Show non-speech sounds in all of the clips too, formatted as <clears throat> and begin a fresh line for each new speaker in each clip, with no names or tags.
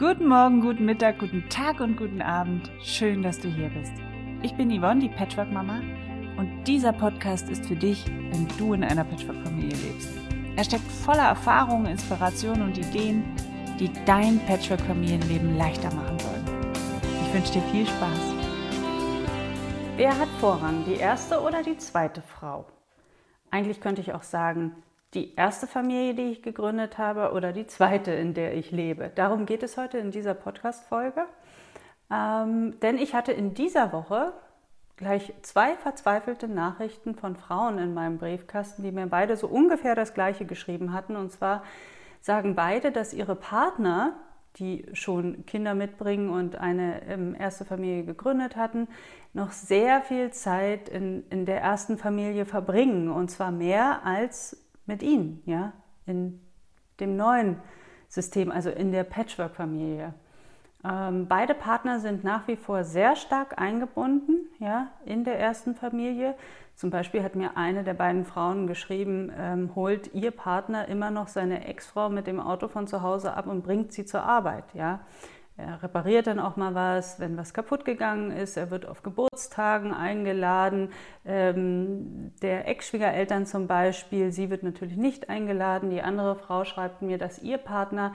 Guten Morgen, guten Mittag, guten Tag und guten Abend. Schön, dass du hier bist. Ich bin Yvonne, die Patchwork-Mama, und dieser Podcast ist für dich, wenn du in einer Patchwork-Familie lebst. Er steckt voller Erfahrungen, Inspirationen und Ideen, die dein Patchwork-Familienleben leichter machen sollen. Ich wünsche dir viel Spaß. Wer hat Vorrang, die erste oder die zweite Frau? Eigentlich könnte ich auch sagen, die erste Familie, die ich gegründet habe oder die zweite, in der ich lebe. Darum geht es heute in dieser Podcast-Folge. Ähm, denn ich hatte in dieser Woche gleich zwei verzweifelte Nachrichten von Frauen in meinem Briefkasten, die mir beide so ungefähr das Gleiche geschrieben hatten. Und zwar sagen beide, dass ihre Partner, die schon Kinder mitbringen und eine ähm, erste Familie gegründet hatten, noch sehr viel Zeit in, in der ersten Familie verbringen. Und zwar mehr als mit ihnen, ja, in dem neuen System, also in der Patchwork-Familie. Ähm, beide Partner sind nach wie vor sehr stark eingebunden ja, in der ersten Familie. Zum Beispiel hat mir eine der beiden Frauen geschrieben, ähm, holt ihr Partner immer noch seine Ex-Frau mit dem Auto von zu Hause ab und bringt sie zur Arbeit. Ja? Er repariert dann auch mal was, wenn was kaputt gegangen ist. Er wird auf Geburtstagen eingeladen. Ähm, der Ex-Schwiegereltern zum Beispiel, sie wird natürlich nicht eingeladen. Die andere Frau schreibt mir, dass ihr Partner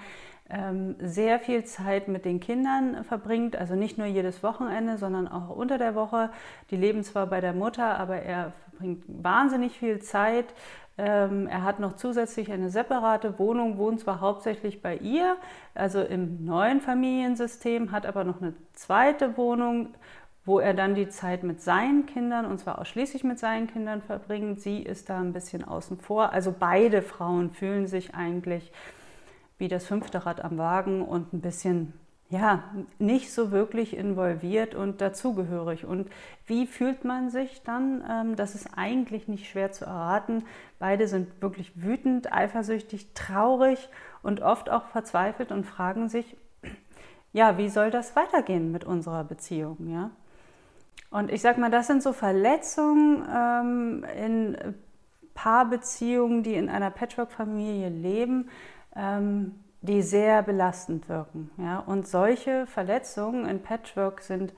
ähm, sehr viel Zeit mit den Kindern verbringt, also nicht nur jedes Wochenende, sondern auch unter der Woche. Die leben zwar bei der Mutter, aber er verbringt wahnsinnig viel Zeit ähm, er hat noch zusätzlich eine separate Wohnung, wohnt zwar hauptsächlich bei ihr, also im neuen Familiensystem, hat aber noch eine zweite Wohnung, wo er dann die Zeit mit seinen Kindern, und zwar ausschließlich mit seinen Kindern verbringt. Sie ist da ein bisschen außen vor. Also beide Frauen fühlen sich eigentlich wie das fünfte Rad am Wagen und ein bisschen ja, nicht so wirklich involviert und dazugehörig. Und wie fühlt man sich dann? Ähm, das ist eigentlich nicht schwer zu erraten. Beide sind wirklich wütend, eifersüchtig, traurig und oft auch verzweifelt und fragen sich, <clears throat> ja, wie soll das weitergehen mit unserer Beziehung? Ja? Und ich sag mal, das sind so Verletzungen ähm, in Paarbeziehungen, die in einer Patchwork-Familie leben. Ähm, die sehr belastend wirken. Ja? Und solche Verletzungen in Patchwork sind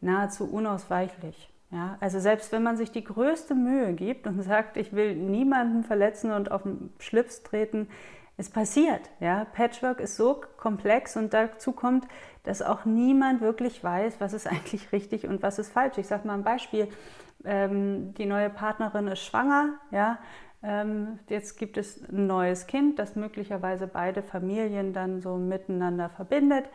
nahezu unausweichlich. Ja? Also selbst wenn man sich die größte Mühe gibt und <laughs> sagt, ich will niemanden verletzen und auf den Schlips treten, es passiert. Ja? Patchwork ist so komplex und dazu kommt, dass auch niemand wirklich weiß, was ist <laughs> eigentlich richtig und was ist falsch. Ich sage mal ein Beispiel. Ähm, die neue Partnerin ist schwanger, ja, jetzt gibt es ein neues Kind, das möglicherweise beide Familien dann so miteinander verbindet.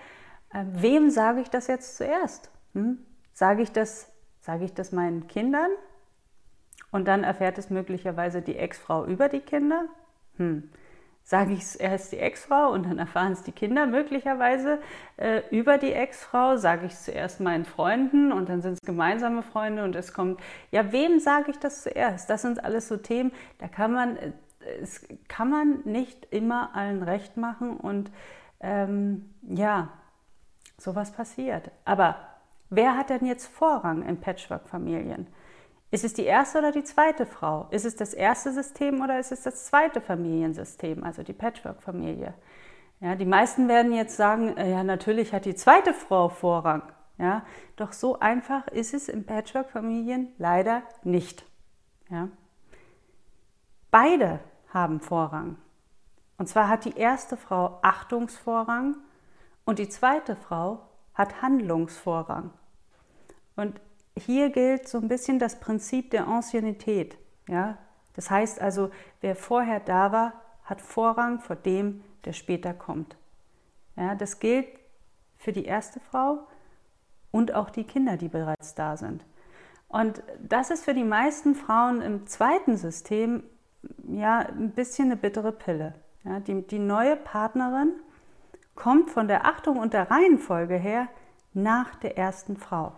Ähm, wem sage ich das jetzt zuerst? Hm? Sage ich das, ich das meinen Kindern? Und dann erfährt es möglicherweise die Ex-Frau über die Kinder? Hm sage ich es erst die Ex-Frau und dann erfahren es die Kinder möglicherweise äh, über die Ex-Frau, sage ich es zuerst meinen Freunden und dann sind es gemeinsame Freunde und es kommt, ja, wem sage ich das zuerst? Das sind alles so Themen, da kann man, äh, es kann man nicht immer allen recht machen und ähm, ja, sowas passiert. Aber wer hat denn jetzt Vorrang in Patchwork-Familien? Ist es die erste oder die zweite Frau? Ist es das erste System oder ist es das zweite Familiensystem, also die Patchwork-Familie? Ja, die meisten werden jetzt sagen, äh, ja, natürlich hat die zweite Frau Vorrang. Ja, doch so einfach ist es in Patchwork-Familien leider nicht. Ja. Beide haben Vorrang. Und zwar hat die erste Frau Achtungsvorrang und die zweite Frau hat Handlungsvorrang. Und hier gilt so ein bisschen das Prinzip der Anciennität. Ja? Das heißt also, wer vorher da war, hat Vorrang vor dem, der später kommt. Ja, das gilt für die erste Frau und auch die Kinder, die bereits da sind. Und das ist für die meisten Frauen im zweiten System ja ein bisschen eine bittere Pille. Ja, die, die neue Partnerin kommt von der Achtung und der Reihenfolge her nach der ersten Frau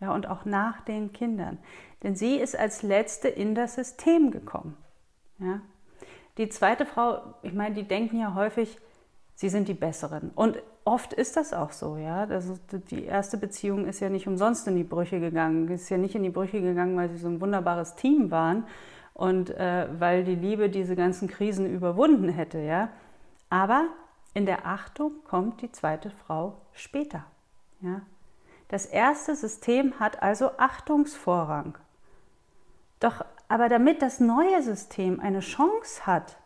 ja, und auch nach den Kindern. Denn sie ist als letzte in das System gekommen. Ja. Die zweite Frau, ich meine, die denken ja häufig, sie sind die Besseren. Und oft ist das auch so. Ja. Also die erste Beziehung ist ja nicht umsonst in die Brüche gegangen. Ist ja nicht in die Brüche gegangen, weil sie so ein wunderbares Team waren und äh, weil die Liebe diese ganzen Krisen überwunden hätte. Ja. Aber in der Achtung kommt die zweite Frau später. Ja? Das erste System hat also Achtungsvorrang. Doch aber damit das neue System eine Chance hat,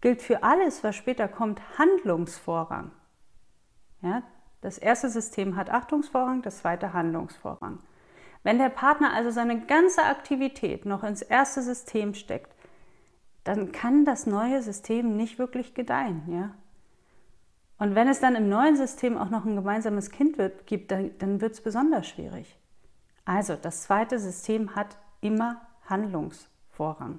gilt für alles, was später kommt, Handlungsvorrang. Ja? Das erste System hat Achtungsvorrang, das zweite Handlungsvorrang. Wenn der Partner also seine ganze Aktivität noch ins erste System steckt, dann kann das neue System nicht wirklich gedeihen. Ja? Und wenn es dann im neuen System auch noch ein gemeinsames Kind wird, gibt, dann, dann wird es besonders schwierig. Also das zweite System hat immer Handlungsvorrang.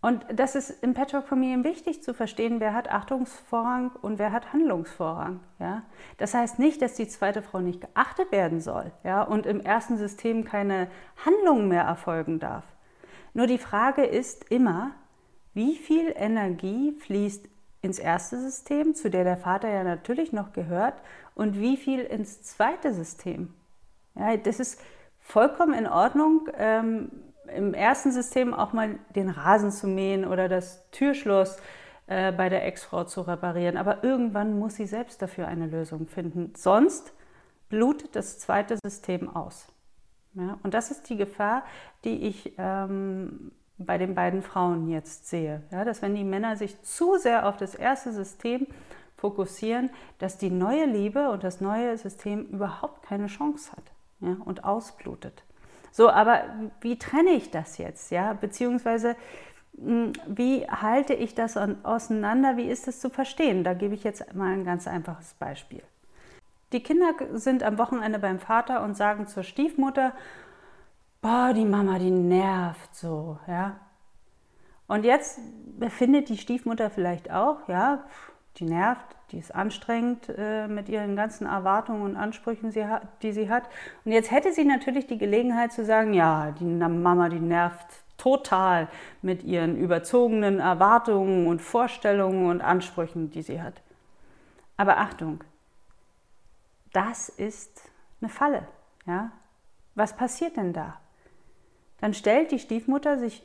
Und das ist in Patchwork-Familien wichtig zu verstehen, wer hat Achtungsvorrang und wer hat Handlungsvorrang. Ja? Das heißt nicht, dass die zweite Frau nicht geachtet werden soll ja? und im ersten System keine Handlung mehr erfolgen darf. Nur die Frage ist immer, wie viel Energie fließt ins erste System, zu der der Vater ja natürlich noch gehört, und wie viel ins zweite System. Ja, das ist vollkommen in Ordnung, ähm, im ersten System auch mal den Rasen zu mähen oder das Türschloss äh, bei der Ex-Frau zu reparieren. Aber irgendwann muss sie selbst dafür eine Lösung finden. Sonst blutet das zweite System aus. Ja, und das ist die Gefahr, die ich ähm, bei den beiden Frauen jetzt sehe. Ja, dass wenn die Männer sich zu sehr auf das erste System fokussieren, dass die neue Liebe und das neue System überhaupt keine Chance hat ja, und ausblutet. So, aber wie trenne ich das jetzt? Ja, beziehungsweise hm, wie halte ich das auseinander? Wie ist es zu verstehen? Da gebe ich jetzt mal ein ganz einfaches Beispiel. Die Kinder sind am Wochenende beim Vater und sagen zur Stiefmutter, boah, die Mama, die nervt so, ja. Und jetzt befindet die Stiefmutter vielleicht auch, ja, die nervt, die ist anstrengend äh, mit ihren ganzen Erwartungen und Ansprüchen, die sie hat. Und jetzt hätte sie natürlich die Gelegenheit zu sagen, ja, die Mama, die nervt total mit ihren überzogenen Erwartungen und Vorstellungen und Ansprüchen, die sie hat. Aber Achtung, das ist eine Falle. Ja? Was passiert denn da? Dann stellt die Stiefmutter sich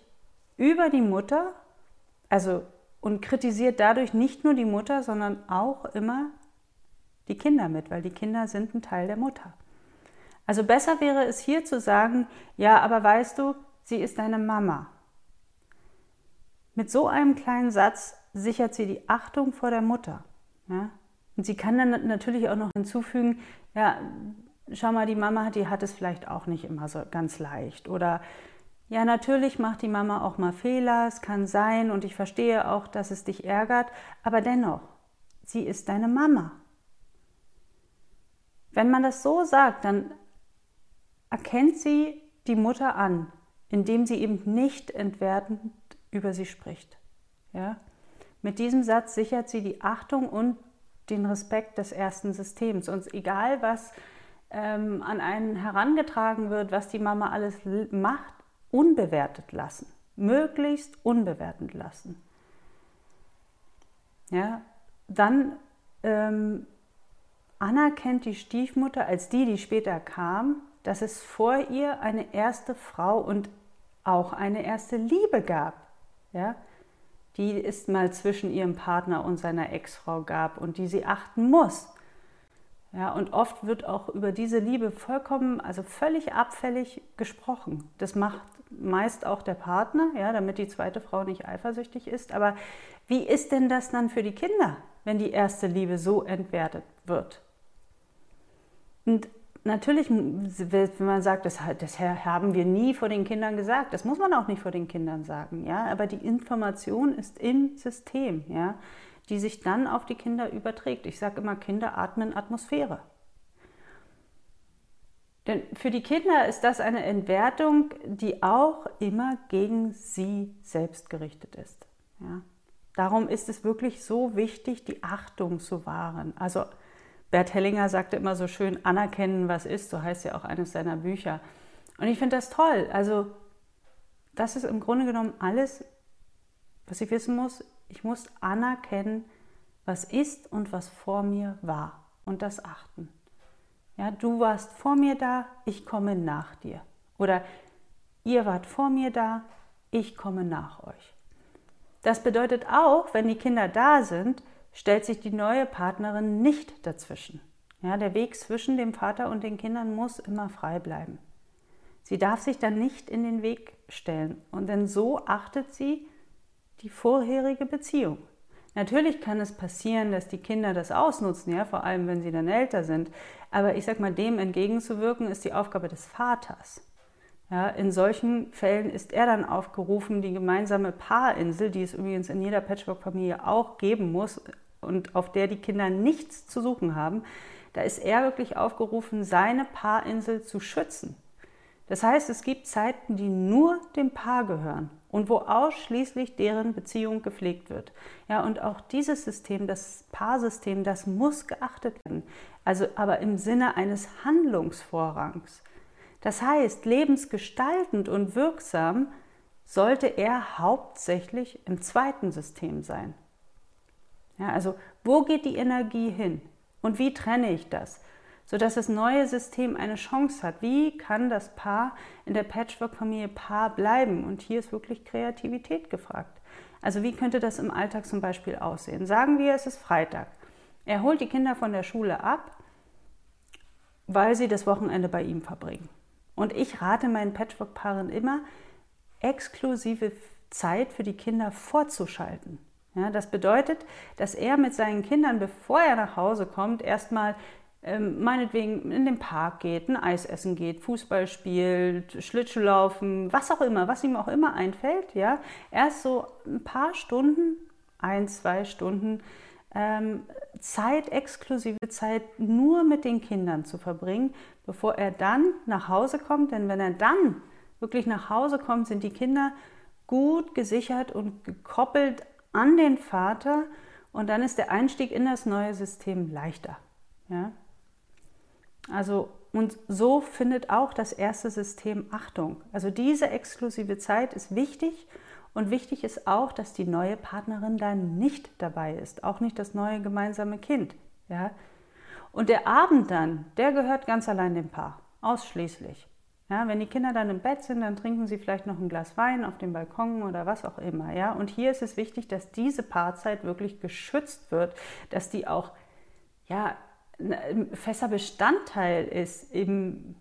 über die Mutter, also und kritisiert dadurch nicht nur die Mutter, sondern auch immer die Kinder mit, weil die Kinder sind ein Teil der Mutter. Also besser wäre es hier zu sagen, ja, aber weißt du, sie ist deine Mama. Mit so einem kleinen Satz sichert sie die Achtung vor der Mutter. Ja? Und sie kann dann natürlich auch noch hinzufügen, ja, schau mal, die Mama, die hat es vielleicht auch nicht immer so ganz leicht. Oder ja, natürlich macht die Mama auch mal Fehler, es kann sein und ich verstehe auch, dass es dich ärgert, aber dennoch, sie ist deine Mama. Wenn man das so sagt, dann erkennt sie die Mutter an, indem sie eben nicht entwertend über sie spricht. Ja? Mit diesem Satz sichert sie die Achtung und den Respekt des ersten Systems. Und egal, was ähm, an einen herangetragen wird, was die Mama alles macht, unbewertet lassen. Möglichst unbewertet lassen. Ja, dann ähm, anerkennt die Stiefmutter als die, die später kam, dass es vor ihr eine erste Frau und auch eine erste Liebe gab. Ja, die es mal zwischen ihrem Partner und seiner Ex-Frau gab und die sie achten muss. Ja, und oft wird auch über diese Liebe vollkommen, also völlig abfällig gesprochen. Das macht meist auch der Partner, ja, damit die zweite Frau nicht eifersüchtig ist. Aber wie ist denn das dann für die Kinder, wenn die erste Liebe so entwertet wird? Und natürlich, wenn man sagt, das, das haben wir nie vor den Kindern gesagt, das muss man auch nicht vor den Kindern sagen, ja, aber die Information ist im System, ja die sich dann auf die Kinder überträgt. Ich sage immer, Kinder atmen Atmosphäre. Denn für die Kinder ist das eine Entwertung, die auch immer gegen sie selbst gerichtet ist. Ja? Darum ist es wirklich so wichtig, die Achtung zu wahren. Also Bert Hellinger sagte immer so schön, anerkennen, was ist, so heißt ja auch eines seiner Bücher. Und ich finde das toll. Also das ist im Grunde genommen alles, was ich wissen muss. Ich muss anerkennen, was ist und was vor mir war und das achten. Ja, du warst vor mir da, ich komme nach dir. Oder ihr wart vor mir da, ich komme nach euch. Das bedeutet auch, wenn die Kinder da sind, stellt sich die neue Partnerin nicht dazwischen. Ja, der Weg zwischen dem Vater und den Kindern muss immer frei bleiben. Sie darf sich dann nicht in den Weg stellen und denn so achtet sie die vorherige Beziehung. Natürlich kann es passieren, dass die Kinder das ausnutzen, ja, vor allem wenn sie dann älter sind. Aber ich sag mal, dem entgegenzuwirken ist die Aufgabe des Vaters. Ja, in solchen Fällen ist er dann aufgerufen, die gemeinsame Paarinsel, die es übrigens in jeder Patchwork-Familie auch geben muss und auf der die Kinder nichts zu suchen haben, da ist er wirklich aufgerufen, seine Paarinsel zu schützen. Das heißt, es gibt Zeiten, die nur dem Paar gehören und wo ausschließlich deren Beziehung gepflegt wird. Ja, und auch dieses System, das Paarsystem, das muss geachtet werden. Also aber im Sinne eines Handlungsvorrangs. Das heißt, lebensgestaltend und wirksam sollte er hauptsächlich im zweiten System sein. Ja, also wo geht die Energie hin und wie trenne ich das, sodass das neue System eine Chance hat? Wie kann das Paar in der Patchwork-Familie Paar bleiben? Und hier ist wirklich Kreativität gefragt. Also wie könnte das im Alltag zum Beispiel aussehen? Sagen wir, es ist Freitag. Er holt die Kinder von der Schule ab, weil sie das Wochenende bei ihm verbringen. Und ich rate meinen Patchwork-Paaren immer, exklusive Zeit für die Kinder vorzuschalten. Ja, das bedeutet, dass er mit seinen Kindern, bevor er nach Hause kommt, erstmal meinetwegen in den Park geht, ein Eis essen geht, Fußball spielt, Schlittschuhlaufen, was auch immer, was ihm auch immer einfällt. Ja, erst so ein paar Stunden, ein, zwei Stunden ähm, Zeit, exklusive Zeit nur mit den Kindern zu verbringen, bevor er dann nach Hause kommt. Denn wenn er dann wirklich nach Hause kommt, sind die Kinder gut gesichert und gekoppelt an den Vater und dann ist der Einstieg in das neue System leichter. Ja? Also und so findet auch das erste System Achtung. Also diese exklusive Zeit ist wichtig und wichtig ist auch, dass die neue Partnerin dann nicht dabei ist, auch nicht das neue gemeinsame Kind. Ja? Und der Abend dann, der gehört ganz allein dem Paar, ausschließlich. Ja, wenn die Kinder dann im Bett sind, dann trinken sie vielleicht noch ein Glas Wein auf dem Balkon oder was auch immer. Ja? Und hier ist es wichtig, dass diese Paarzeit wirklich geschützt wird, dass die auch ja, fester Bestandteil ist, eben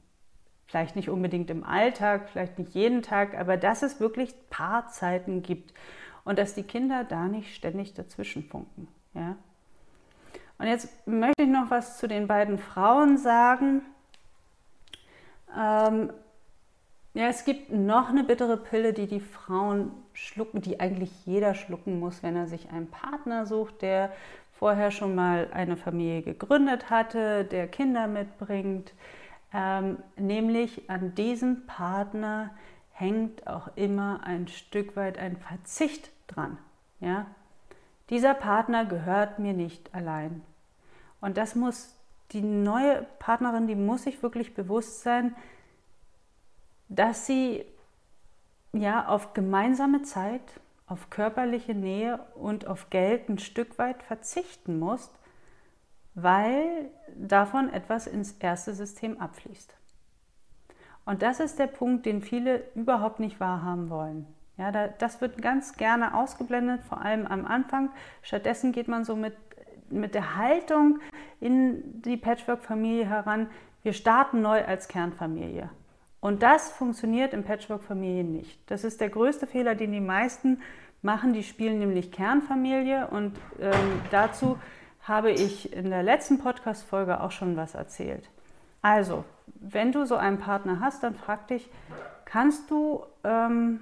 vielleicht nicht unbedingt im Alltag, vielleicht nicht jeden Tag, aber dass es wirklich Paarzeiten gibt und dass die Kinder da nicht ständig dazwischen funken. Ja? Und jetzt möchte ich noch was zu den beiden Frauen sagen. Ähm, ja, es gibt noch eine bittere Pille, die die Frauen schlucken, die eigentlich jeder schlucken muss, wenn er sich einen Partner sucht, der vorher schon mal eine Familie gegründet hatte, der Kinder mitbringt. Ähm, nämlich an diesem Partner hängt auch immer ein Stück weit ein Verzicht dran. Ja? Dieser Partner gehört mir nicht allein. Und das muss die neue Partnerin, die muss sich wirklich bewusst sein, dass sie ja auf gemeinsame Zeit, auf körperliche Nähe und auf Geld ein Stück weit verzichten muss, weil davon etwas ins erste System abfließt. Und das ist der Punkt, den viele überhaupt nicht wahrhaben wollen. Ja, das wird ganz gerne ausgeblendet, vor allem am Anfang. Stattdessen geht man so mit mit der Haltung in die Patchwork-Familie heran, wir starten neu als Kernfamilie. Und das funktioniert in Patchwork-Familien nicht. Das ist der größte Fehler, den die meisten machen. Die spielen nämlich Kernfamilie und ähm, dazu habe ich in der letzten Podcast-Folge auch schon was erzählt. Also, wenn du so einen Partner hast, dann frag dich, kannst du ähm,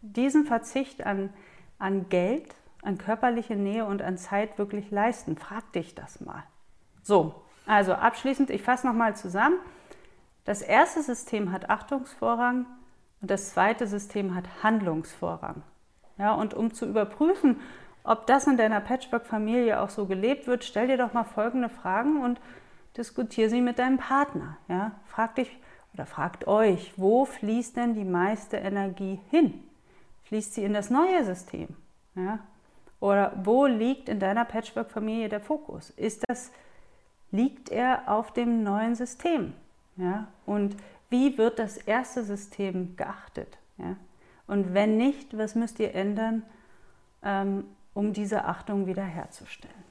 diesen Verzicht an, an Geld an körperliche Nähe und an Zeit wirklich leisten? Frag dich das mal. So, also abschließend, ich fasse nochmal zusammen. Das erste System hat Achtungsvorrang und das zweite System hat Handlungsvorrang. Ja, und um zu überprüfen, ob das in deiner Patchwork-Familie auch so gelebt wird, stell dir doch mal folgende Fragen und diskutiere sie mit deinem Partner. Ja? Frag dich oder fragt euch, wo fließt denn die meiste Energie hin? Fließt sie in das neue System? Ja? Oder wo liegt in deiner Patchwork-Familie der Fokus? Ist das, liegt er auf dem neuen System? Ja? Und wie wird das erste System geachtet? Ja? Und wenn nicht, was müsst ihr ändern, ähm, um diese Achtung wiederherzustellen.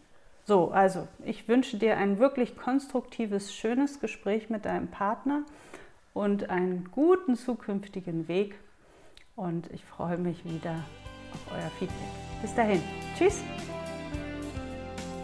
So, also ich wünsche dir ein wirklich konstruktives, schönes Gespräch mit deinem Partner und einen guten zukünftigen Weg. Und ich freue mich wieder auf euer Feedback. Bis dahin. Tschüss.